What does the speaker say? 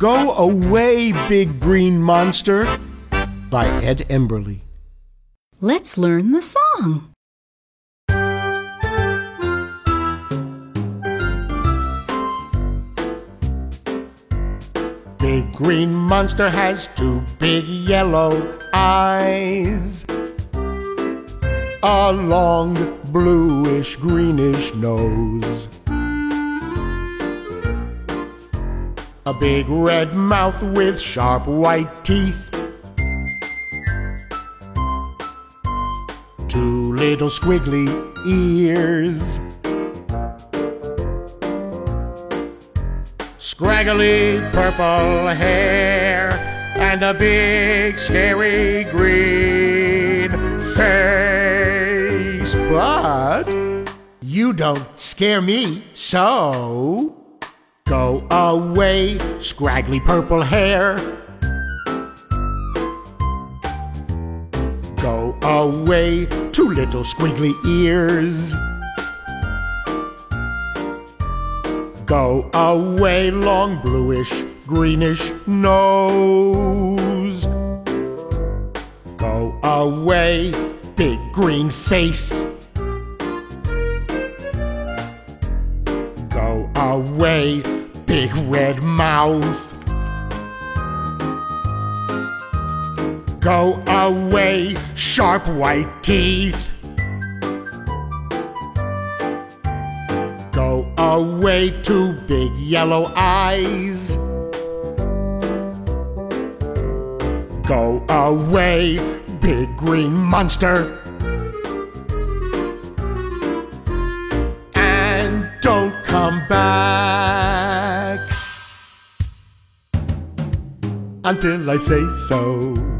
Go away, big green monster by Ed Emberley. Let's learn the song. Big green monster has two big yellow eyes. A long bluish greenish nose. A big red mouth with sharp white teeth. Two little squiggly ears. Scraggly purple hair. And a big scary green face. But you don't scare me, so. Go away, scraggly purple hair. Go away, two little squiggly ears. Go away, long bluish, greenish nose. Go away, big green face. Away, big red mouth. Go away, sharp white teeth. Go away, two big yellow eyes. Go away, big green monster. Until I say so.